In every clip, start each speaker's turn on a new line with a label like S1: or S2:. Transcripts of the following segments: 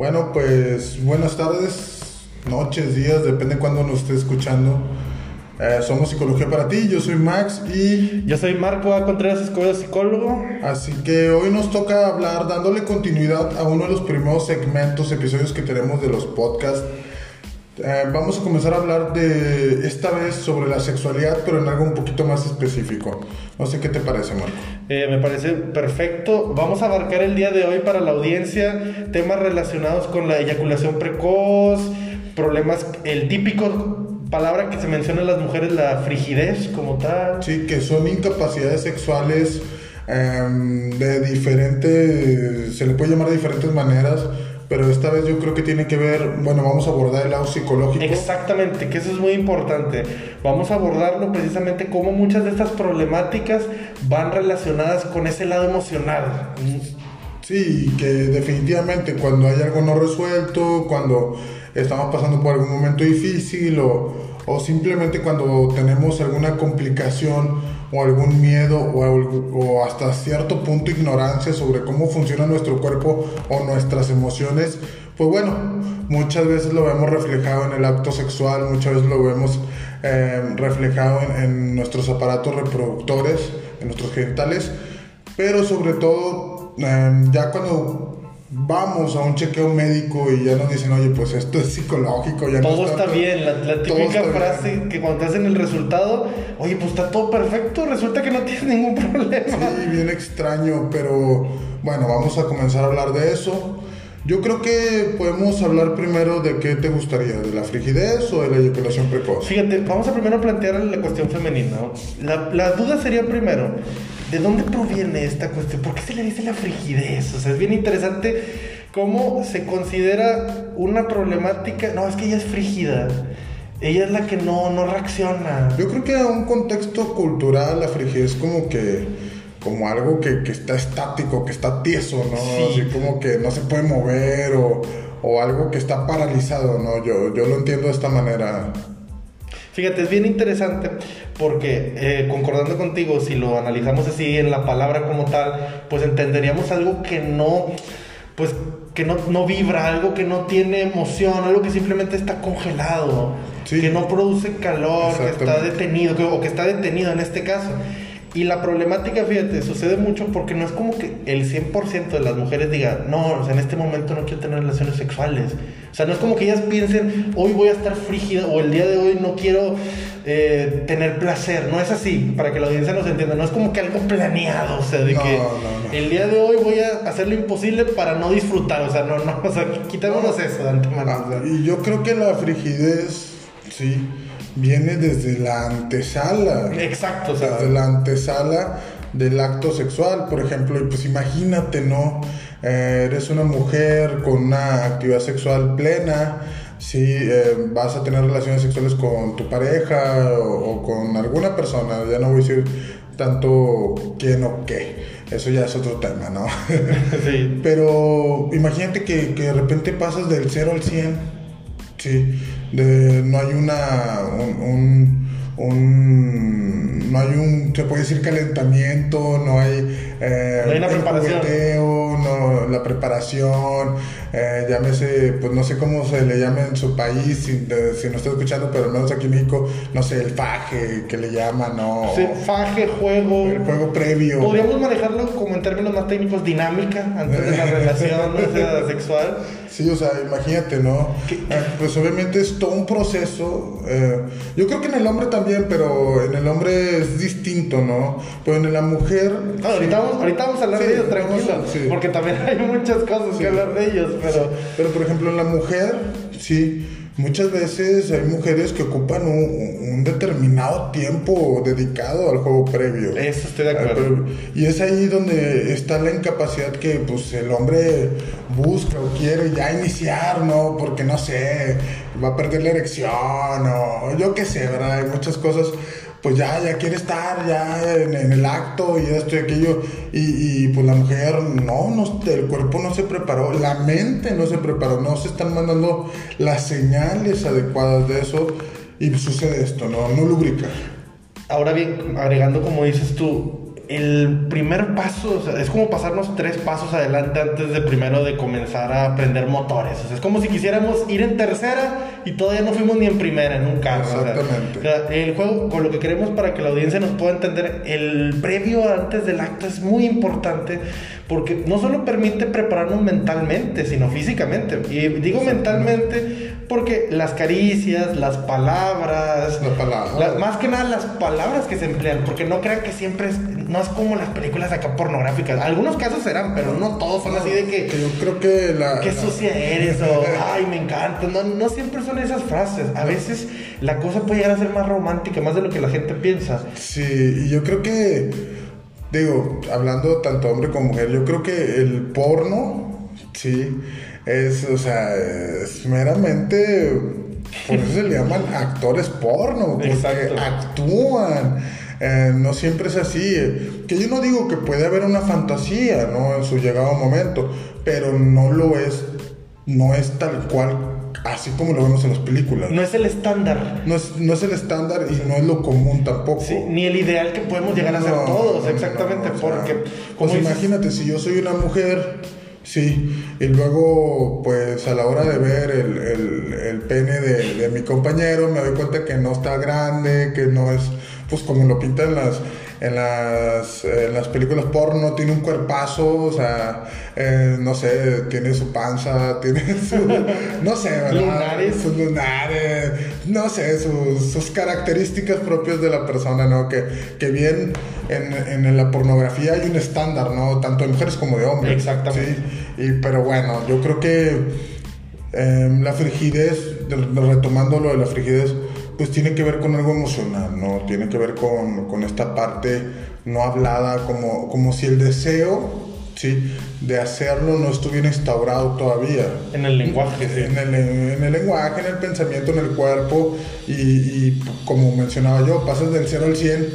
S1: Bueno, pues buenas tardes, noches, días, depende de cuándo nos esté escuchando. Eh, somos Psicología para ti, yo soy Max y...
S2: Yo soy Marco A. Contreras, Escobedo, psicólogo.
S1: Así que hoy nos toca hablar, dándole continuidad a uno de los primeros segmentos, episodios que tenemos de los podcasts. Eh, vamos a comenzar a hablar de esta vez sobre la sexualidad, pero en algo un poquito más específico. No sé qué te parece, Marco.
S2: Eh, me parece perfecto. Vamos a abarcar el día de hoy para la audiencia temas relacionados con la eyaculación precoz, problemas, el típico palabra que se menciona en las mujeres, la frigidez como tal.
S1: Sí, que son incapacidades sexuales em, de diferentes, se le puede llamar de diferentes maneras, pero esta vez yo creo que tiene que ver, bueno, vamos a abordar el lado psicológico.
S2: Exactamente, que eso es muy importante. Vamos a abordarlo precisamente cómo muchas de estas problemáticas van relacionadas con ese lado emocional.
S1: Sí, que definitivamente cuando hay algo no resuelto, cuando estamos pasando por algún momento difícil o, o simplemente cuando tenemos alguna complicación o algún miedo o, hasta cierto punto ignorancia sobre cómo funciona nuestro cuerpo o nuestras emociones, pues bueno, muchas veces lo vemos reflejado en el acto sexual, muchas veces lo vemos eh, reflejado en, en nuestros aparatos reproductores, en nuestros genitales, pero sobre todo eh, ya cuando vamos a un chequeo médico y ya nos dicen, oye, pues esto es psicológico, ya
S2: todo está, bien. La, típica frase que cuando te hacen el resultado, oye, pues está todo perfecto, resulta que no tienes ningún problema.
S1: Sí, bien extraño, pero bueno, vamos a comenzar a hablar de eso. Yo creo que podemos hablar primero de qué te gustaría, de la frigidez o de la eyaculación precoz.
S2: Fíjate, vamos a primero plantear la cuestión femenina. La, la duda sería primero, ¿de dónde proviene esta cuestión? ¿Por qué se le dice la frigidez? O sea, es bien interesante cómo se considera una problemática. No, es que ella es frígida. Ella es la que no, no reacciona.
S1: Yo creo que a un contexto cultural la frigidez como que como algo que, que, está estático, que está tieso, ¿no? Sí. Así como que no se puede mover o, o, algo que está paralizado, ¿no? Yo, yo lo entiendo de esta manera.
S2: Fíjate, es bien interesante porque, eh, concordando contigo, si lo analizamos así en la palabra como tal, pues entenderíamos algo que no, pues, que no, no vibra, algo que no tiene emoción, algo que simplemente está congelado, sí. que no produce calor, que está detenido, que, o que está detenido en este caso. Y la problemática, fíjate, sucede mucho porque no es como que el 100% de las mujeres diga, no, o sea, en este momento no quiero tener relaciones sexuales. O sea, no es como que ellas piensen, hoy voy a estar frígida o el día de hoy no quiero eh, tener placer. No es así, para que la audiencia nos entienda. No es como que algo planeado, o sea, de
S1: no,
S2: que
S1: no, no.
S2: el día de hoy voy a hacer lo imposible para no disfrutar. O sea, no, no, o sea, quitémonos eso de antemano.
S1: Y yo creo que la frigidez, sí viene desde la antesala.
S2: Exacto,
S1: o sea, desde la antesala del acto sexual, por ejemplo, y pues imagínate, ¿no? Eh, eres una mujer con una actividad sexual plena, si eh, vas a tener relaciones sexuales con tu pareja o, o, con alguna persona, ya no voy a decir tanto quién o qué, eso ya es otro tema, ¿no?
S2: sí.
S1: Pero imagínate que, que de repente pasas del 0 al 100 Sí, de, no hay una, un, un, un, no hay un, se puede decir calentamiento, no hay, eh,
S2: no hay una preparación.
S1: Jugueteo, no, la preparación, eh, llámese, pues no sé cómo se le llama en su país, si, de, si no está escuchando, pero al menos aquí en México, no sé, el faje que le llaman, ¿no?
S2: Sí, faje, juego.
S1: El juego previo.
S2: Podríamos manejarlo como en términos más técnicos, dinámica, antes de la relación o sea, sexual.
S1: Sí, o sea, imagínate, ¿no? Eh, pues obviamente es todo un proceso. Eh, yo creo que en el hombre también, pero en el hombre es distinto, ¿no? Pero en la mujer.
S2: No, ahorita, vamos, ahorita vamos a hablar
S1: Sí,
S2: de ellos,
S1: vamos a-
S2: tranquilo.
S1: sí.
S2: Porque también hay muchas cosas
S1: Sí.
S2: que hablar de ellos, pero.
S1: Pero por ejemplo en la mujer, sí, muchas veces hay mujeres que ocupan un, un determinado tiempo dedicado al juego previo.
S2: Eso estoy de acuerdo.
S1: Y es ahí donde está la incapacidad que pues el hombre busca o quiere ya iniciar, ¿no? Porque no sé, va a perder la erección o yo qué sé, ¿verdad? Hay muchas cosas pues ya, ya quiere estar ya en, el acto y esto y aquello. Y, y, pues la mujer, no, no, el cuerpo no se preparó, la mente no se preparó, no se están mandando las señales adecuadas de eso. Y sucede esto, ¿no? No lubrica.
S2: Ahora bien, agregando como dices tú, el primer paso, o sea, es como pasarnos tres pasos adelante antes de primero de comenzar a aprender motores. O sea, es como si quisiéramos ir en tercera y todavía no fuimos ni en primera en un carro.
S1: Exactamente.
S2: O sea, el juego, con lo que queremos para que la audiencia nos pueda entender, el previo antes del acto es muy importante porque no solo permite prepararnos mentalmente, sino físicamente. Y digo mentalmente porque las caricias, las palabras,
S1: La palabra.
S2: la- más que nada las palabras que se emplean, porque no crean que siempre es, no es como las películas acá pornográficas. Algunos casos serán, pero no todos son así de que,
S1: Que yo creo que la.
S2: qué
S1: la-
S2: sucia eres o ay, me encanta. No, no siempre son esas frases. A veces la cosa puede llegar a ser más romántica, más de lo que la gente piensa.
S1: Sí, y yo creo que, digo, hablando tanto hombre como mujer, yo creo que el porno, sí, es, o sea, es meramente, por eso se le llaman actores porno, porque
S2: Exacto.
S1: actúan. Eh, no siempre es así. Que yo no digo que puede haber una fantasía, ¿no? En su llegado momento, pero no lo es, no es tal cual, así como lo vemos en las películas.
S2: No es el estándar.
S1: No es, no es el estándar y no es lo común tampoco.
S2: Sí, ni el ideal que podemos llegar a ser
S1: No,
S2: todos,
S1: no,
S2: exactamente,
S1: no, o sea,
S2: porque
S1: Pues
S2: dices-
S1: imagínate, si yo soy una mujer, sí, y luego, pues a la hora de ver el, el- el pene de, de mi compañero, me doy cuenta que no está grande, que no es, pues como lo pintan las. En las, en las películas porno tiene un cuerpazo, o sea, eh, no sé, tiene su panza, tiene su, no sé, ¿verdad?
S2: Lunares.
S1: Sus lunares, no sé, sus, sus características propias de la persona, ¿no? Que, que bien en, en la pornografía hay un estándar, ¿no? Tanto de mujeres como de hombres.
S2: Exactamente.
S1: Sí, y, pero bueno, yo creo que em, la frigidez, de- de- retomando lo de la frigidez, pues tiene que ver con algo emocional, ¿no? Tiene que ver con, con esta parte no hablada, como, como si el deseo, ¿sí? De hacerlo no estuviera instaurado todavía
S2: en el lenguaje, sí.
S1: en el, en el lenguaje, en el pensamiento, en el cuerpo y, y como mencionaba yo, pasas del 0 al 100,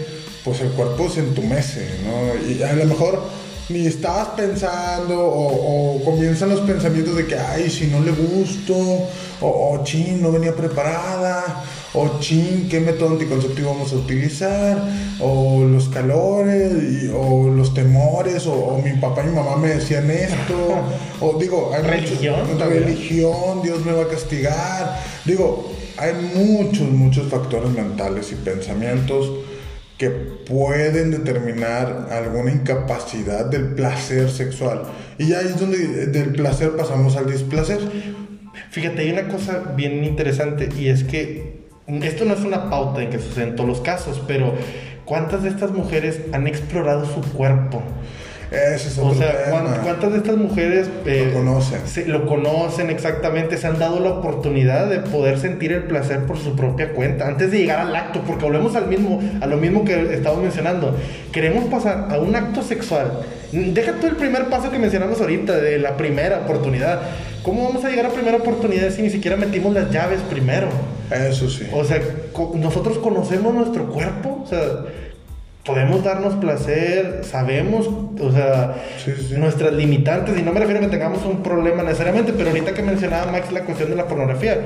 S1: pues el cuerpo se entumece, ¿no? Y a lo mejor ni estabas pensando o, o comienzan los pensamientos de que, ay, si no le gusto, o, o chin, no venía preparada, o chin, ¿qué método anticonceptivo vamos a utilizar? O los calores, y- o los temores, o, o mi papá y mi mamá me decían esto, o digo, hay muchos-
S2: Religión también.
S1: religión, Dios me va a castigar. Digo, hay muchos, muchos factores mentales y pensamientos que pueden determinar alguna incapacidad del placer sexual. Y ahí es donde del placer pasamos al displacer.
S2: Fíjate, hay una cosa bien interesante y es que esto no es una pauta en que sucede en todos los casos, pero ¿cuántas de estas mujeres han explorado su cuerpo?
S1: Ese es
S2: O
S1: otro
S2: sea, ¿cuán-
S1: tema.
S2: ¿cuántas de estas mujeres eh,
S1: Lo conocen.
S2: se- lo conocen exactamente? Se han dado la oportunidad de poder sentir el placer por su propia cuenta antes de llegar al acto, porque volvemos al mismo, a lo mismo que estamos mencionando. Queremos pasar a un acto sexual. Deja tú el primer paso que mencionamos ahorita, de la primera oportunidad. ¿Cómo vamos a llegar a primera oportunidad si ni siquiera metimos las llaves primero?
S1: Eso sí.
S2: O sea, nosotros conocemos nuestro cuerpo, o sea, podemos darnos placer, sabemos, o sea,
S1: Sí, sí, sí.
S2: nuestras limitantes, y no me refiero a que tengamos un problema necesariamente, pero ahorita que mencionaba Max la cuestión de la pornografía,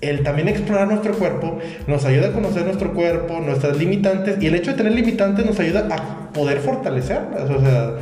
S2: el también explorar nuestro cuerpo nos ayuda a conocer nuestro cuerpo, nuestras limitantes, y el hecho de tener limitantes nos ayuda a poder fortalecerlas, o sea,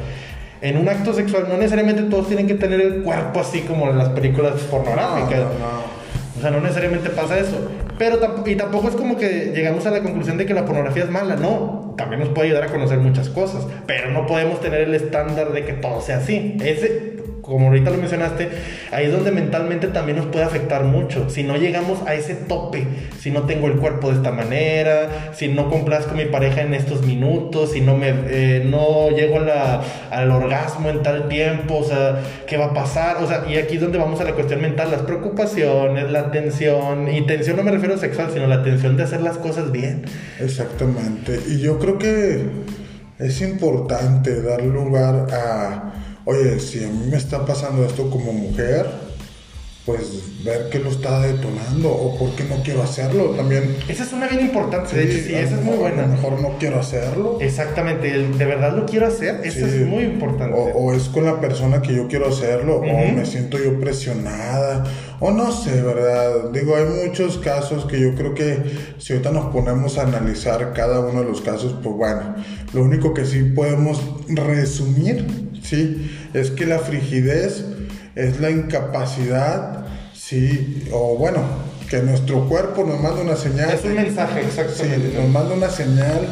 S2: en un acto sexual no necesariamente todos tienen que tener el cuerpo así como en las películas pornográficas.
S1: No, no, no.
S2: O sea, no necesariamente pasa eso. Pero tamp- y tampoco es como que llegamos a la conclusión de que la pornografía es mala. No, también nos puede ayudar a conocer muchas cosas. Pero no podemos tener el estándar de que todo sea así. Ese, como ahorita lo mencionaste, ahí es donde mentalmente también nos puede afectar mucho. Si no llegamos a ese tope, si no tengo el cuerpo de esta manera, si no complazco a mi pareja en estos minutos, si no me eh, no llego a al orgasmo en tal tiempo, o sea, ¿qué va a pasar? O sea, y aquí es donde vamos a la cuestión mental, las preocupaciones, la tensión, y tensión no me refiero a sexual, sino la tensión de hacer las cosas bien.
S1: Exactamente. Y yo creo que es importante dar lugar a, oye, si a mí me está pasando esto como mujer, pues ver qué lo está detonando o por qué no quiero hacerlo también.
S2: Esa es una bien importante, de hecho, sí, esa es muy buena.
S1: A lo mejor no quiero hacerlo.
S2: Exactamente, el de verdad lo quiero hacer, esa es muy importante.
S1: O, es con la persona que yo quiero hacerlo, o me siento yo presionada, o no sé, ¿verdad? Digo, hay muchos casos que yo creo que si ahorita nos ponemos a analizar cada uno de los casos, pues bueno, lo único que sí podemos resumir, ¿sí? Es que la frigidez es la incapacidad, sí, o bueno, que nuestro cuerpo nos manda una señal.
S2: Es un mensaje, exactamente.
S1: Sí, nos manda una señal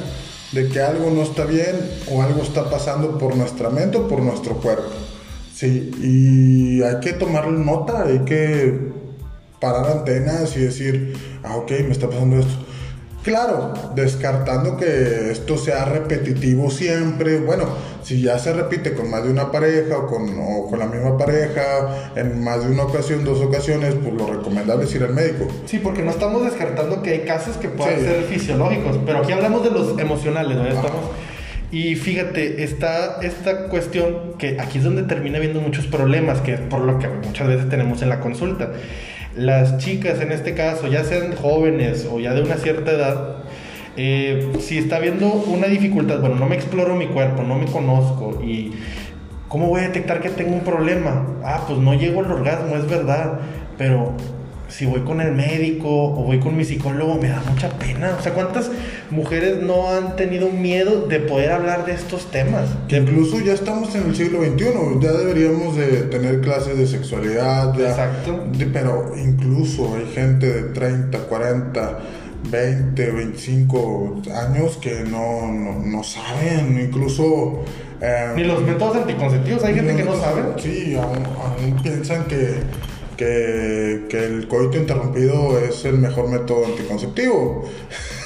S1: de que algo no está bien o algo está pasando por nuestra mente o por nuestro cuerpo. Sí, y hay que tomar nota, hay que parar antenas y decir, ah, ok, me está pasando esto. Claro, descartando que esto sea repetitivo siempre. Bueno, si ya se repite con más de una pareja o con, la misma pareja en más de una ocasión, dos ocasiones, pues lo recomendable es ir al médico.
S2: Sí, porque no estamos descartando que hay casos que pueden ser fisiológicos, pero aquí hablamos de los emocionales, ¿no? Estamos... Y fíjate, está esta cuestión que aquí es donde termina viendo muchos problemas, que por lo que muchas veces tenemos en la consulta las chicas en este caso, ya sean jóvenes o ya de una cierta edad, eh, si está viendo una dificultad, bueno, no me exploro mi cuerpo, no me conozco y ¿cómo voy a detectar que tengo un problema? Ah, pues no llego al orgasmo, es verdad, pero si voy con el médico o voy con mi psicólogo, me da mucha pena. O sea, ¿cuántas mujeres no han tenido miedo de poder hablar de estos temas?
S1: Que incluso ya estamos en el siglo XXI, ya deberíamos de tener clases de sexualidad.
S2: Exacto.
S1: pero incluso hay gente de 30, 40, 20, 25 años que no, no, saben, incluso...
S2: Eh, Ni los métodos anticonceptivos, hay gente que no sabe.
S1: Sí, aún piensan que que, que, el coito interrumpido es el mejor método anticonceptivo.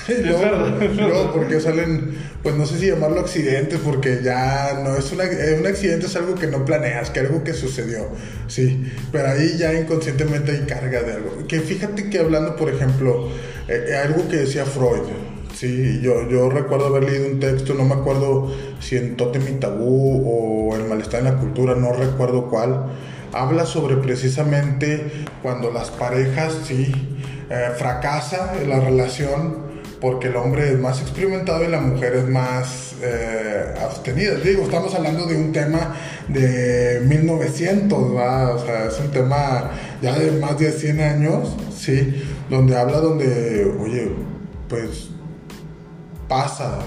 S2: no,
S1: no, porque salen, pues no sé si llamarlo accidentes, porque ya no es una, eh, un accidente, es algo que no planeas, que algo que sucedió, sí, pero ahí ya inconscientemente hay carga de algo. Que fíjate que hablando, por ejemplo, eh, eh, algo que decía Freud, Sí, yo, yo recuerdo haber leído un texto, no me acuerdo si en Totem y Tabú o El Malestar en la Cultura, no recuerdo cuál, habla sobre precisamente cuando las parejas sí eh, fracasa la relación porque el hombre es más experimentado y la mujer es más eh, abstenida. Digo, estamos hablando de un tema de 1900, ¿va? O sea, es un tema ya de más de 100 años, ¿sí? Donde habla donde, oye, pues pasa,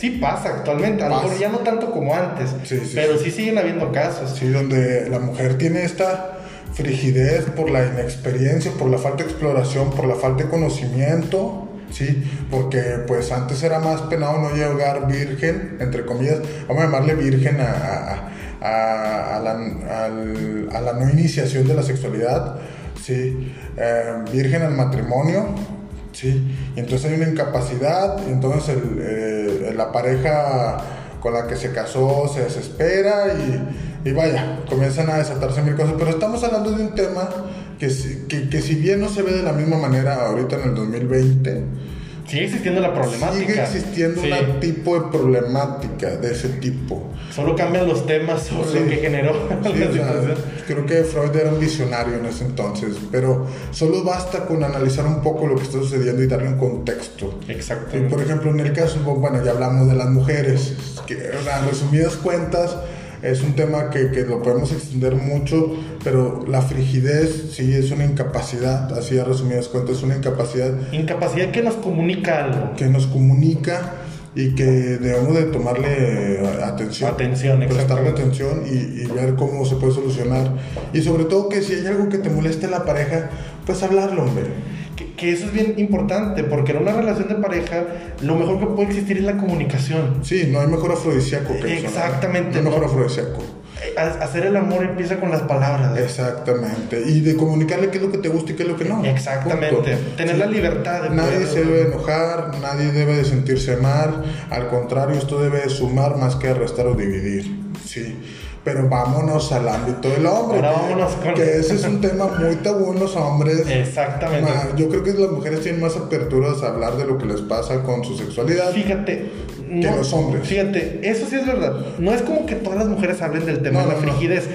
S2: Sí pasa actualmente, a lo mejor ya no tanto como antes, pero sí. siguen habiendo casos.
S1: Sí, donde la mujer tiene esta frigidez por la inexperiencia, por la falta de exploración, por la falta de conocimiento, sí, porque pues antes era más penado no llegar virgen, entre comillas, vamos a llamarle virgen a, a, a, la, a la, no iniciación de la sexualidad, sí, eh, virgen al matrimonio, Sí, y entonces hay una incapacidad, entonces el, la pareja con la que se casó se desespera y, y, vaya, comienzan a desatarse mil cosas. Pero estamos hablando de un tema que, que, que si bien no se ve de la misma manera ahorita en el 2020,
S2: Sigue existiendo la problemática.
S1: Sigue existiendo un tipo de problemática de ese tipo.
S2: Solo cambian los temas o lo que generó
S1: creo que Freud era un visionario en ese entonces, pero solo basta con analizar un poco lo que está sucediendo y darle un contexto.
S2: Exacto.
S1: por ejemplo, en el caso, bueno, ya hablamos de las mujeres, que en resumidas cuentas, es un tema que, que, lo podemos extender mucho, pero la frigidez sí es una incapacidad, así a resumidas cuentas, es una incapacidad.
S2: Incapacidad que nos comunica algo.
S1: Que nos comunica y que debemos de tomarle atención.
S2: Atención,
S1: Prestarle atención y, y, ver cómo se puede solucionar. Y sobre todo que si hay algo que te moleste en la pareja, pues hablarlo, hombre
S2: que, eso es bien importante, porque en una relación de pareja lo mejor que puede existir es la comunicación.
S1: Sí, no hay mejor afrodisíaco que
S2: eso. Exactamente.
S1: No hay mejor afrodisíaco.
S2: Eh, hacer el amor empieza con las palabras.
S1: Exactamente. Y de comunicarle qué es lo que te gusta y qué es lo que no.
S2: Exactamente. Tener la libertad de
S1: Nadie se debe enojar, nadie debe de sentirse mal. Al contrario, esto debe sumar más que restar o dividir. Sí pero vámonos al ámbito del hombre. que, ese es un tema muy tabú en los hombres.
S2: Exactamente.
S1: yo creo que las mujeres tienen más aperturas a hablar de lo que les pasa con su sexualidad.
S2: Fíjate.
S1: Que los hombres.
S2: Fíjate, eso sí es verdad. No es como que todas las mujeres hablen del tema de la frigidez.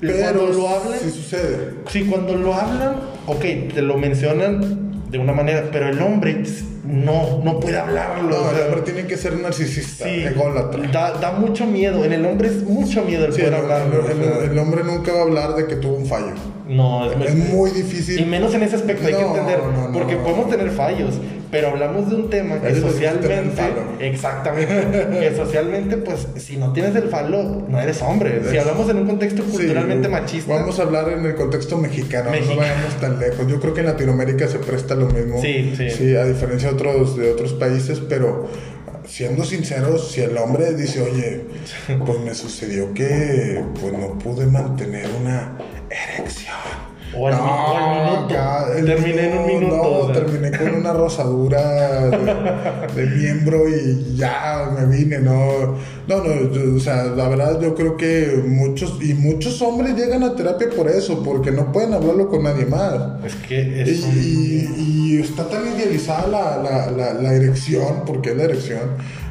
S1: Pero
S2: cuando lo hablan,
S1: sí sucede.
S2: sí, cuando lo hablan, ok, te lo mencionan de una manera, pero el hombre no, no puede hablarlo.
S1: No,
S2: o
S1: el
S2: sea,
S1: hombre tiene que ser narcisista,
S2: sí,
S1: ególatra.
S2: da, da mucho miedo. En el hombre es mucho miedo el
S1: Sí,
S2: poder
S1: el,
S2: hablarlo.
S1: el- hombre nunca va a hablar de que tuvo un fallo.
S2: no, es,
S1: Es muy difícil.
S2: Y menos en ese aspecto, hay que entender,
S1: no.
S2: porque podemos tener fallos, pero hablamos de un tema que
S1: Eso
S2: socialmente,
S1: falo.
S2: exactamente, que socialmente, pues, si no tienes el falo, no eres hombre. Si hablamos en un contexto
S1: Sí,
S2: culturalmente machista,
S1: Vamos a hablar en el contexto
S2: mexicano,
S1: no vayamos tan lejos. Yo creo que en Latinoamérica se presta lo mismo.
S2: Sí, sí.
S1: a diferencia de otros, de otros países, pero siendo sinceros, si el hombre dice, oye, pues me sucedió que pues no pude mantener una erección.
S2: O al mi- o al minuto. Terminé en un minuto,
S1: No,
S2: o sea.
S1: terminé con una rosadura de, de miembro y ya me vine, no. No, no, yo- o sea, la verdad yo creo que muchos, y muchos hombres llegan a terapia por eso, porque no pueden hablarlo con nadie más.
S2: es que es
S1: Y, y- y está tan idealizada la, la, la, la erección, porque es la erección,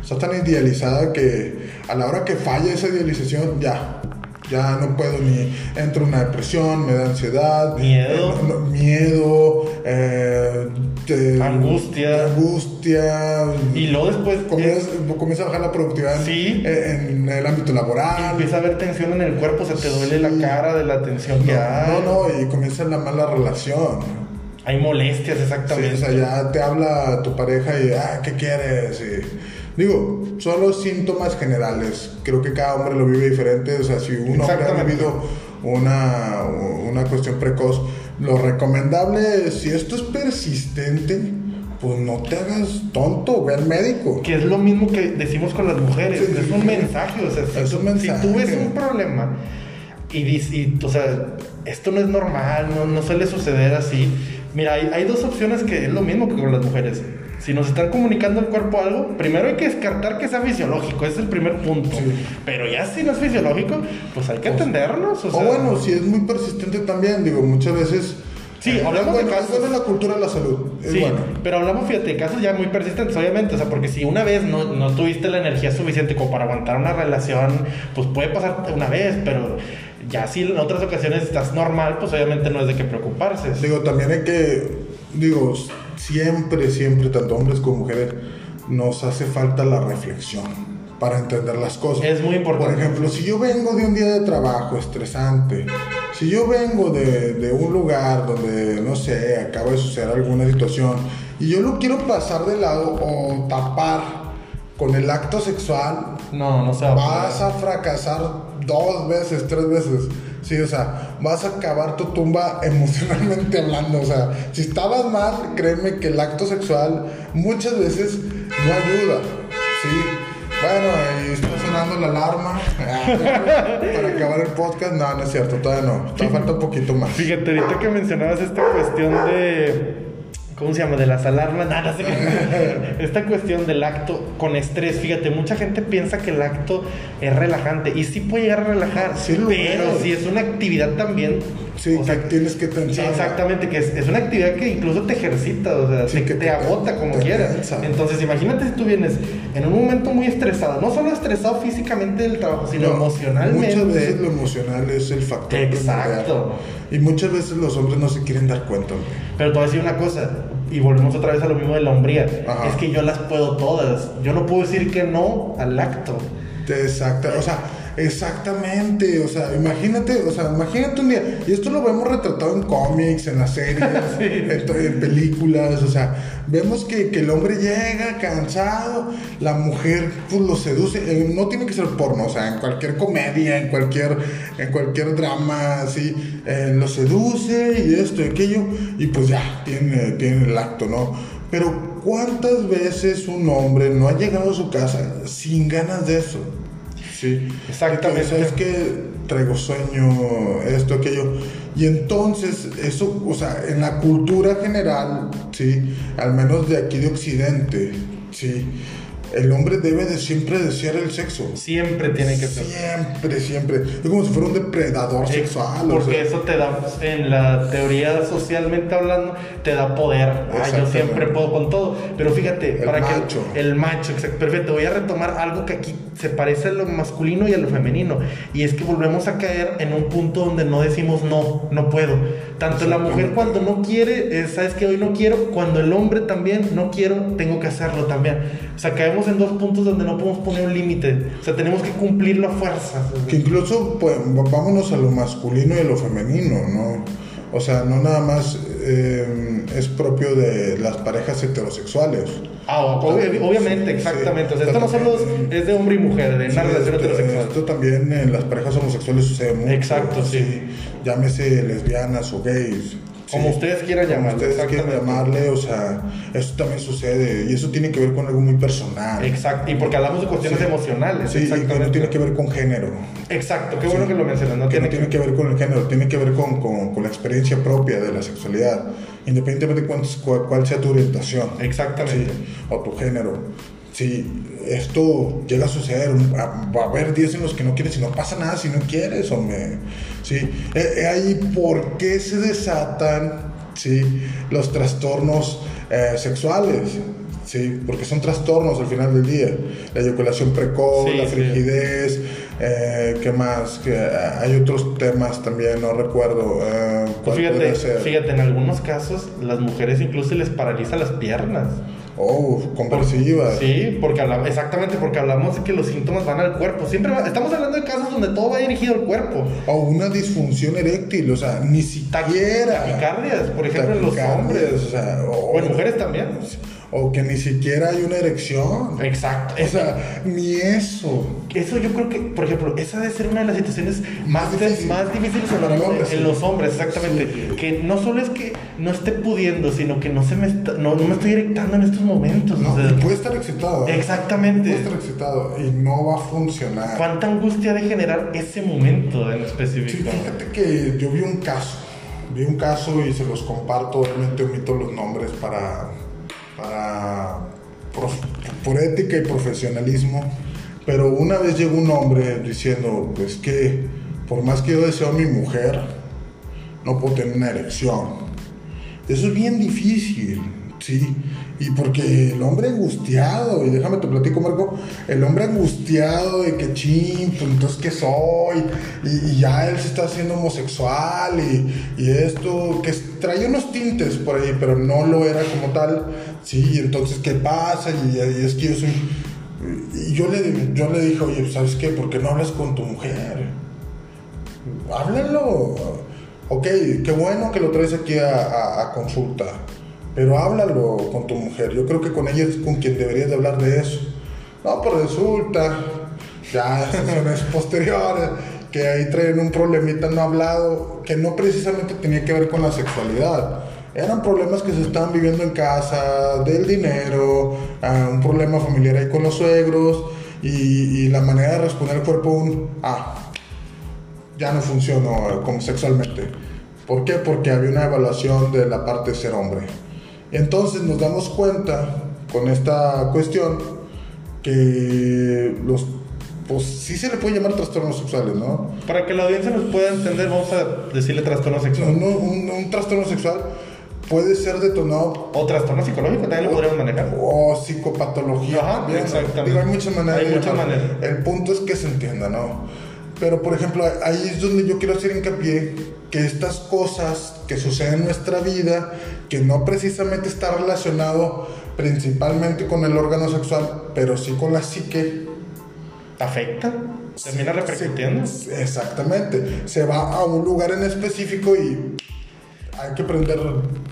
S1: está tan idealizada que a la hora que falla esa idealización, ya, ya no puedo ni, entro en una depresión, me da ansiedad,
S2: Miedo.
S1: eh, no- no, miedo, eh, te-
S2: Angustia.
S1: angustia,
S2: Y luego después
S1: comienza, comienza a bajar la productividad
S2: Sí.
S1: en, en el ámbito laboral.
S2: empieza a haber tensión en el cuerpo, se te duele la cara de la tensión que hay.
S1: no, no, no, y comienza la mala relación.
S2: Hay molestias,
S1: Sí,
S2: exactamente.
S1: o sea, ya te habla tu pareja y, ah, ¿qué quieres? Y, digo, son los síntomas generales. Creo que cada hombre lo vive diferente. O sea, si un hombre ha vivido una, una cuestión precoz, lo recomendable es, si esto es persistente, pues no te hagas tonto, ve al médico.
S2: Que es lo mismo que decimos con las mujeres.
S1: Sí,
S2: es
S1: sí,
S2: un
S1: sí.
S2: mensaje. O sea, si,
S1: Es un mensaje.
S2: si tú ves un problema y dices, y, o sea, esto no es normal, no, no suele suceder así. Mira, hay, hay dos opciones que es lo mismo que con las mujeres. Si nos están comunicando el cuerpo algo, primero hay que descartar que sea fisiológico, ese es el primer punto.
S1: Sí.
S2: Pero ya si no es fisiológico, pues hay que atendernos. O,
S1: O
S2: sea,
S1: bueno, si es muy persistente también, digo, muchas veces...
S2: Sí,
S1: eh,
S2: hablamos
S1: es
S2: de
S1: bueno,
S2: casos-
S1: bueno la cultura de la salud. Es
S2: Sí,
S1: bueno.
S2: pero hablamos, fíjate, de casos ya muy persistentes, obviamente. O sea, porque si una vez no, no tuviste la energía suficiente como para aguantar una relación, pues puede pasar una vez, pero ya si en otras ocasiones estás normal, pues obviamente no es de qué preocuparse.
S1: Digo, también hay que, digo, siempre, siempre, tanto hombres como mujeres, nos hace falta la reflexión para entender las cosas.
S2: Es muy importante.
S1: Por ejemplo, si yo vengo de un día de trabajo estresante, si yo vengo de, de un lugar donde, no sé, acaba de suceder alguna situación, y yo lo quiero pasar de lado o tapar con el acto sexual,
S2: No, no se va a
S1: vas a fracasar dos veces, tres veces. Sí, o sea, vas a acabar tu tumba emocionalmente hablando. O sea, si estabas mal, créeme que el acto sexual muchas veces no ayuda. Sí. Bueno, ahí está sonando la alarma para acabar el podcast. No, no es cierto, todavía no. Todavía falta un poquito más.
S2: Fíjate, ahorita que mencionabas esta cuestión de. ¿Cómo se llama? De las alarmas. Nada. Esta cuestión del acto con estrés. Fíjate, mucha gente piensa que el acto es relajante. Y sí puede llegar a relajar.
S1: Sí
S2: pero si es una actividad también.
S1: Sí,
S2: o sea,
S1: que tienes que pensar.
S2: exactamente, que es, es una actividad que incluso te ejercita, o sea,
S1: Sí,
S2: te,
S1: que
S2: te
S1: te-
S2: agota como
S1: te
S2: quieras.
S1: cansa.
S2: Entonces, imagínate si tú vienes en un momento muy estresado, no solo estresado físicamente del trabajo, sino
S1: No,
S2: emocionalmente.
S1: Muchas veces lo emocional es el factor
S2: Exacto.
S1: Y muchas veces los hombres no se quieren dar cuenta. hombre.
S2: Pero te voy a decir una cosa, y volvemos otra vez a lo mismo de la hombría.
S1: Ajá.
S2: Es que yo las puedo todas. Yo no puedo decir que no al acto.
S1: Exacta, o sea, exactamente, o sea, imagínate, o sea, imagínate un día, y esto lo vemos retratado en cómics, en las series, en, películas, o sea, vemos que, que el hombre llega cansado, la mujer pues lo seduce, eh, no tiene que ser porno, o sea, en cualquier comedia, en cualquier, en cualquier drama, así, eh, lo seduce y esto y aquello, y pues ya, tiene, tiene el acto, ¿no? Pero ¿cuántas veces un hombre no ha llegado a su casa sin ganas de eso? Sí.
S2: Exactamente.
S1: Es que traigo sueño, esto, aquello. Y entonces, eso, o sea, en la cultura general, sí, al menos de aquí de Occidente, sí, el hombre debe de siempre desear el sexo.
S2: Siempre tiene que ser.
S1: Siempre, siempre. Es como si fuera un depredador sexual. o
S2: Porque
S1: sea.
S2: eso te da, en la teoría socialmente hablando, te da poder. Ah, yo siempre puedo con todo. Pero fíjate,
S1: El
S2: para
S1: macho.
S2: que el macho, exacto, perfecto. Voy a retomar algo que aquí se parece a lo masculino y a lo femenino. Y es que volvemos a caer en un punto donde no decimos no, no puedo. Tanto la mujer cuando no quiere, sabes que hoy no quiero, cuando el hombre también no quiero, tengo que hacerlo también. O sea, caemos en dos puntos donde no podemos poner un límite. O sea, tenemos que cumplirlo a fuerza.
S1: Que incluso, pues, vámonos a lo masculino y a lo femenino, ¿no? O sea, no nada más eh, es propio de las parejas heterosexuales.
S2: Ah, obvi- obviamente, exactamente. O sea,
S1: Sí.
S2: estamos hablando es de hombre y mujer, de una
S1: Sí,
S2: relación
S1: esto,
S2: heterosexual.
S1: esto también en las parejas homosexuales sucede mucho.
S2: Exacto, sí.
S1: Llámese lesbianas o gays.
S2: Como
S1: sí.
S2: ustedes quieran
S1: Como
S2: llamarle,
S1: ustedes quieran llamarle, o sea, eso también sucede. Y eso tiene que ver con algo muy personal.
S2: Exacto. Y porque hablamos de cuestiones
S1: Sí.
S2: emocionales.
S1: Sí, y que no tiene que ver con género.
S2: Exacto, qué bueno que lo mencionas. No
S1: que
S2: tiene
S1: no tiene que ver con el género, tiene que ver con, con- con la experiencia propia de la sexualidad, independientemente de cuál, cuál- sea tu orientación.
S2: Exactamente.
S1: Sí, o tu género. Si esto llega a suceder, va a haber días en los que no quieres y no pasa nada si no quieres, hombre. Sí, Eh, eh, ahí por qué se desatan sí, los trastornos eh, sexuales. Sí, porque son trastornos al final del día. La eyaculación precoz,
S2: Sí,
S1: la
S2: sí.
S1: frigidez, eh, ¿qué más? Que, eh, hay otros temas también, no recuerdo. eh,
S2: Pues
S1: ¿Cuál
S2: fíjate, fíjate, en algunos casos las mujeres incluso les paraliza las piernas.
S1: Oh, conversiva.
S2: Sí, porque hablamos, exactamente, porque hablamos de que los síntomas van al cuerpo. Siempre va- estamos hablando de casos donde todo va dirigido al cuerpo.
S1: O una disfunción eréctil, o sea, ni siquiera.
S2: Taquicardias, por ejemplo, en los hombres.
S1: O, sea, o,
S2: O en mujeres también.
S1: O que ni siquiera hay una erección.
S2: Exacto.
S1: O sea, ni eso.
S2: Eso yo creo que, por ejemplo, esa debe ser una de las situaciones más,
S1: Más
S2: de-
S1: difícil.
S2: más difíciles en, los-
S1: hombre,
S2: en
S1: sí.
S2: los hombres, exactamente.
S1: Sí.
S2: Que no solo es que no esté pudiendo, sino que no se me está- no, no me estoy erectando en estos momentos.
S1: No,
S2: o sea,
S1: y puede estar excitado. ¿eh?
S2: Exactamente.
S1: Puede estar excitado y no va a funcionar.
S2: ¿Cuánta angustia de generar ese momento en
S1: Sí,
S2: específico?
S1: fíjate que yo vi un caso, vi un caso y se los comparto, obviamente omito los nombres para, por ética y profesionalismo, pero una vez llegó un hombre diciendo, pues que por más que yo deseo a mi mujer, no puedo tener una erección. Eso es bien difícil, ¿sí? Y porque el hombre angustiado, y déjame te platico, Marco, el hombre angustiado de que ching, pues entonces qué soy, y, ya él se está haciendo homosexual, y, y esto, que traía unos tintes por ahí, pero no lo era como tal, sí, entonces qué pasa, y, es que yo soy. Y yo le, yo le dije, oye, ¿sabes qué? ¿Por qué no hablas con tu mujer? háblalo. Ok, qué bueno que lo traes aquí a consulta, pero háblalo con tu mujer. Yo creo que con ella es con quien deberías de hablar de eso. No, pero resulta, ya sesiones posteriores, que ahí traen un problemita no hablado, que no precisamente tenía que ver con la sexualidad. Eran problemas que se estaban viviendo en casa, del dinero, ah, un problema familiar ahí con los suegros, y, y la manera de responder el cuerpo un, ah, ya no funcionó eh, como sexualmente. ¿Por qué? Porque había una evaluación de la parte de ser hombre. Entonces nos damos cuenta con esta cuestión que los pues sí se le puede llamar trastornos sexuales, ¿no?
S2: Para que la audiencia nos pueda entender, vamos a decirle trastorno sexual.
S1: Un, un- un trastorno sexual puede ser detonado
S2: O trastorno psicológico, también lo podríamos manejar.
S1: o psicopatología.
S2: Ajá,
S1: ¿no?
S2: exactamente.
S1: Digo, hay muchas maneras.
S2: Hay muchas maneras.
S1: El punto es que se entienda, ¿no? Pero, por ejemplo, ahí es donde yo quiero hacer hincapié que estas cosas que suceden en nuestra vida, que no precisamente está relacionado principalmente con el órgano sexual, pero sí con la psique,
S2: ¿Afecta? ¿Termina repercutiendo?
S1: exactamente. Se va a un lugar en específico y hay que prender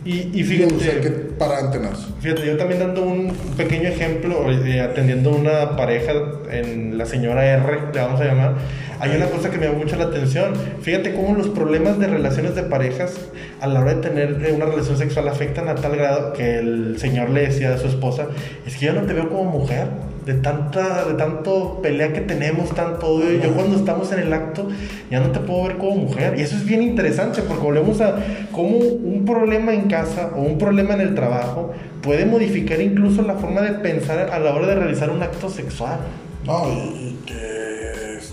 S2: Y, y
S1: hay que
S2: fíjate,
S1: parar antenas.
S2: fíjate, yo también dando un pequeño ejemplo, eh, atendiendo una pareja en la señora R, le vamos a llamar, hay una cosa que me llama mucho la atención. Fíjate cómo los problemas de relaciones de parejas a la hora de tener eh, una relación sexual afectan a tal grado que el señor le decía a su esposa, es que yo no te veo como mujer. De tanta, de tanto pelea que tenemos, tanto odio. Yo cuando estamos en el acto ya no te puedo ver como mujer. Y eso es bien interesante porque volvemos a cómo un problema en casa o un problema en el trabajo puede modificar incluso la forma de pensar a la hora de realizar un acto sexual.
S1: No, y, y que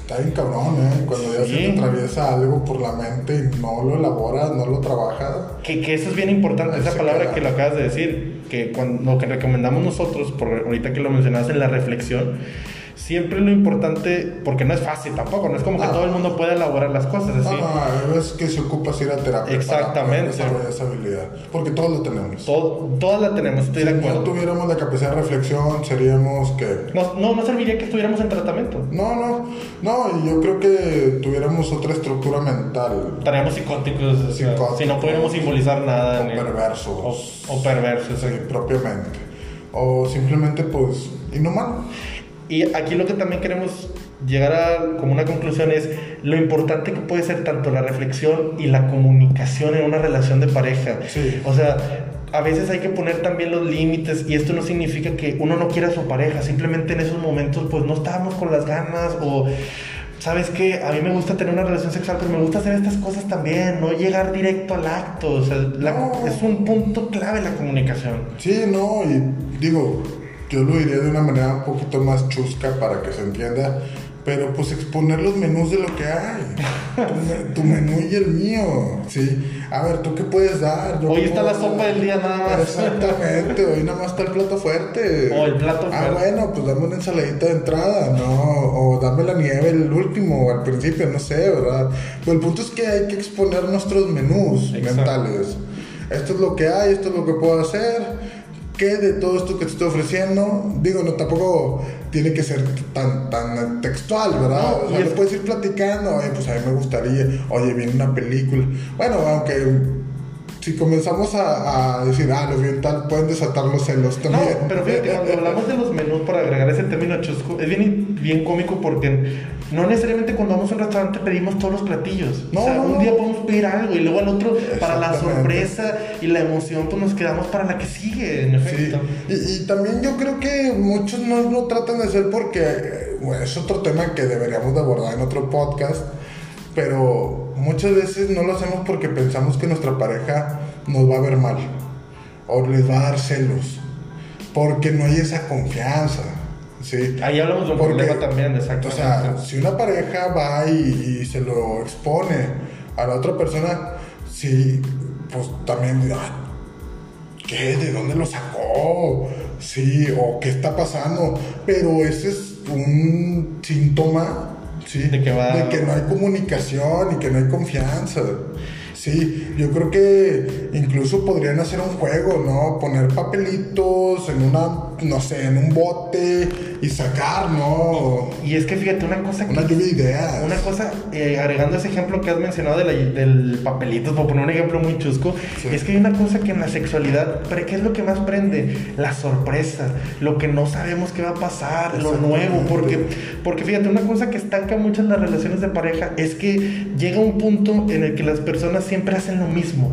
S1: está bien cabrón, ¿eh? Cuando ya se te atraviesa algo por la mente y no lo elaboras, no lo trabajas.
S2: Que, que eso es bien importante, esa palabra
S1: queda.
S2: que lo acabas de decir, que cuando, lo que recomendamos nosotros, por ahorita que lo mencionabas en la reflexión, siempre lo importante, porque no es fácil tampoco, no es como que
S1: Ah.
S2: todo el mundo pueda elaborar las cosas así.
S1: No, no, es que se ocupa ir a terapia.
S2: Exactamente.
S1: esa habilidad. Porque todos lo tenemos.
S2: Todo- todas la tenemos, estoy
S1: si
S2: de
S1: no
S2: acuerdo.
S1: tuviéramos la capacidad de reflexión, seríamos que.
S2: No, no, no serviría que estuviéramos en tratamiento.
S1: No, no, no, y yo creo que tuviéramos otra estructura mental.
S2: Estaríamos psicóticos,
S1: Psicóticos.
S2: si no pudiéramos simbolizar nada.
S1: O perversos.
S2: O, o perversos.
S1: Sí, propiamente. O simplemente, pues, inhumano.
S2: Y aquí lo que también queremos llegar a como una conclusión es lo importante que puede ser tanto la reflexión y la comunicación en una relación de pareja.
S1: Sí.
S2: O sea, a veces hay que poner también los límites y esto no significa que uno no quiera a su pareja, simplemente en esos momentos pues no estábamos con las ganas o sabes qué, a mí me gusta tener una relación sexual, pero me gusta hacer estas cosas también, no llegar directo al acto, o sea, la-
S1: No.
S2: es un punto clave la comunicación.
S1: Sí, no, y digo, yo lo diría de una manera un poquito más chusca para que se entienda, pero pues exponer los menús de lo que hay. tu, tu menú y el mío, sí. A ver, ¿tú qué puedes dar? Yo
S2: Hoy
S1: como-
S2: está la sopa del día nada más.
S1: Exactamente, hoy nada más está el plato fuerte.
S2: O el plato
S1: Ah,
S2: fuerte.
S1: bueno, pues dame una ensaladita de entrada, ¿no? O dame la nieve el último, al principio, no sé, ¿verdad? Pero el punto es que hay que exponer nuestros menús
S2: Exacto.
S1: mentales. Esto es lo que hay, esto es lo que puedo hacer. ¿Qué de todo esto que te estoy ofreciendo? Digo, no, tampoco tiene que ser tan, tan textual, ¿verdad?
S2: No,
S1: o sea, le puedes ir platicando, oye, pues a mí me gustaría, oye, viene una película. Bueno, aunque si comenzamos a, a decir, ah, los vi en tal, pueden desatar los celos
S2: No,
S1: también.
S2: pero fíjate, cuando hablamos de los menús, para agregar ese término chusco, es bien, bien cómico porque no necesariamente cuando vamos a un restaurante pedimos todos los platillos.
S1: No,
S2: o sea,
S1: no,
S2: un
S1: no.
S2: día podemos pedir algo y luego al otro, para la sorpresa y la emoción, pues nos quedamos para la que sigue, en
S1: Sí,
S2: efecto.
S1: y, y también yo creo que muchos no lo tratan de hacer porque bueno, es otro tema que deberíamos de abordar en otro podcast, pero muchas veces no lo hacemos porque pensamos que nuestra pareja nos va a ver mal o les va a dar celos, porque no hay esa confianza, ¿sí?
S2: Ahí hablamos de un
S1: Porque,
S2: problema también, exacto.
S1: O sea, si una pareja va y, y se lo expone a la otra persona, sí, pues también, ah, ¿qué? ¿De dónde lo sacó? Sí, o qué está pasando. Pero ese es un síntoma, ¿sí?
S2: De que va-
S1: de que no hay comunicación y que no hay confianza. Sí, yo creo que incluso podrían hacer un juego, ¿no? Poner papelitos en una, no sé, en un bote y sacar, ¿no?
S2: y es que fíjate, una cosa que
S1: Una lluvia de ideas.
S2: Una cosa, eh, agregando ese ejemplo que has mencionado de la- del papelito, por poner un ejemplo muy chusco,
S1: Sí.
S2: es que hay una cosa que en la sexualidad, pero ¿qué es lo que más prende? La sorpresa, lo que no sabemos qué va a pasar, lo nuevo, porque, porque fíjate, una cosa que estanca mucho en las relaciones de pareja es que llega un punto en el que las personas siempre hacen lo mismo.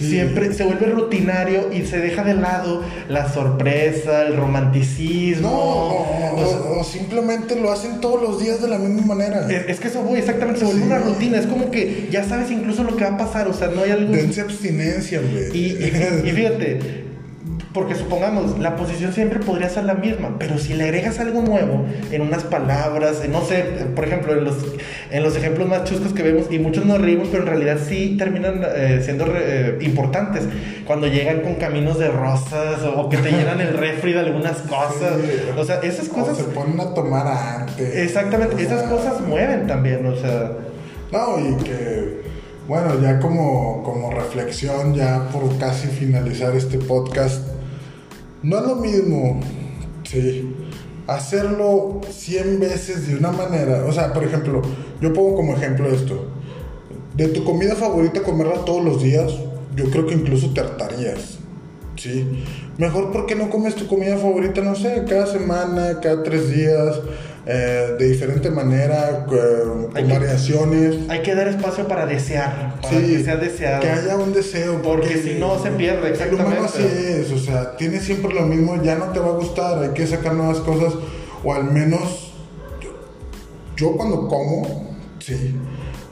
S1: Sí.
S2: Siempre se vuelve rutinario y se deja de lado la sorpresa, el romanticismo.
S1: No, o,
S2: o sea,
S1: o- o simplemente lo hacen todos los días de la misma manera.
S2: Es, es que eso voy, exactamente, se vuelve
S1: Sí.
S2: una rutina, es como que ya sabes incluso lo que va a pasar, o sea, no hay algo...
S1: Dense abstinencia, güey.
S2: Y, y- y fíjate, porque supongamos, la posición siempre podría ser la misma, pero si le agregas algo nuevo en unas palabras, en, no sé, por ejemplo, en los, en los ejemplos más chuscos que vemos, y muchos nos reímos, pero en realidad sí terminan eh, siendo re- eh, importantes, cuando llegan con caminos de rosas o, o que te llenan el refri de algunas cosas, o sea, esas
S1: O
S2: cosas...
S1: se ponen a tomar antes.
S2: Exactamente,
S1: O
S2: esas cosas mueven también, o sea...
S1: No, y que, bueno, ya como, como reflexión, ya por casi finalizar este podcast, no es lo mismo, sí, hacerlo 100 veces de una manera. O sea, por ejemplo, yo pongo como ejemplo esto. De tu comida favorita comerla todos los días, yo creo que incluso te hartarías. Sí. Mejor porque no comes tu comida favorita, no sé, cada semana, cada tres días, eh, de diferente manera, eh,
S2: Hay
S1: con
S2: que-
S1: variaciones.
S2: Hay que dar espacio para desear, para
S1: Sí,
S2: que sea deseado.
S1: Que haya un deseo.
S2: Porque si no, se pierde,
S1: El humano
S2: exactamente.
S1: así es, o sea, tiene siempre lo mismo, ya no te va a gustar, hay que sacar nuevas cosas. o al menos yo, yo cuando como, sí,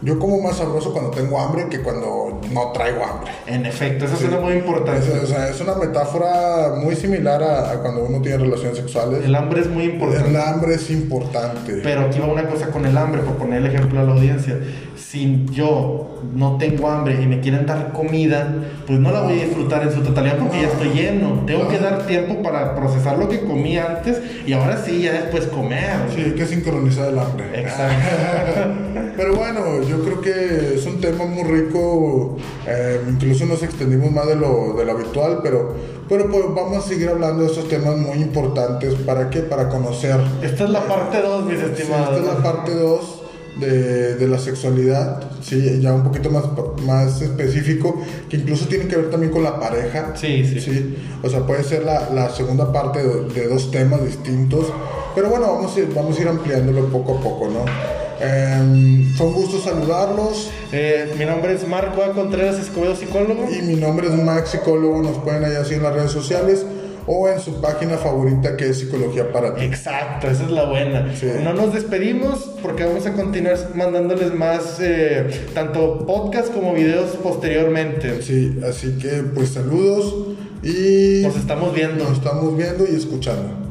S1: yo como más sabroso cuando tengo hambre que cuando no traigo hambre.
S2: En efecto, eso suena muy importante.
S1: Es, o sea, es una metáfora muy similar a, a cuando uno tiene relaciones sexuales.
S2: El hambre es muy importante.
S1: El hambre es importante.
S2: Pero aquí va una cosa con el hambre, por poner el ejemplo a la audiencia. Si yo no tengo hambre y me quieren dar comida, pues no la voy a disfrutar en su totalidad porque ya estoy lleno. Tengo que dar tiempo para procesar lo que comí antes y ahora sí, ya después comer.
S1: Sí, hay que sincronizar el hambre.
S2: Exacto.
S1: Pero bueno, yo creo que es un tema muy rico. eh, incluso nos extendimos más de lo, de lo habitual, pero, pero pues vamos a seguir hablando de estos temas muy importantes. ¿Para qué? Para conocer.
S2: Esta es la parte 2, mis
S1: Sí,
S2: estimados.
S1: esta es la parte 2 de, de la sexualidad, sí, ya un poquito más, más específico, que incluso tiene que ver también con la pareja.
S2: Sí, sí.
S1: O sea, puede ser la, la segunda parte de, de dos temas distintos, pero bueno, vamos a ir, vamos a ir ampliándolo poco a poco, ¿no? Em, fue un gusto saludarlos
S2: Eh, mi nombre es Marco A. Contreras Escobedo, psicólogo.
S1: y mi nombre es Max Psicólogo, nos pueden hallar así en las redes sociales o en su página favorita que es Psicología para ti.
S2: Exacto, esa es la buena.
S1: Sí.
S2: No nos despedimos porque vamos a continuar mandándoles más, eh, tanto podcast como videos posteriormente.
S1: Sí, así que pues saludos y
S2: Nos estamos viendo.
S1: nos estamos viendo y escuchando.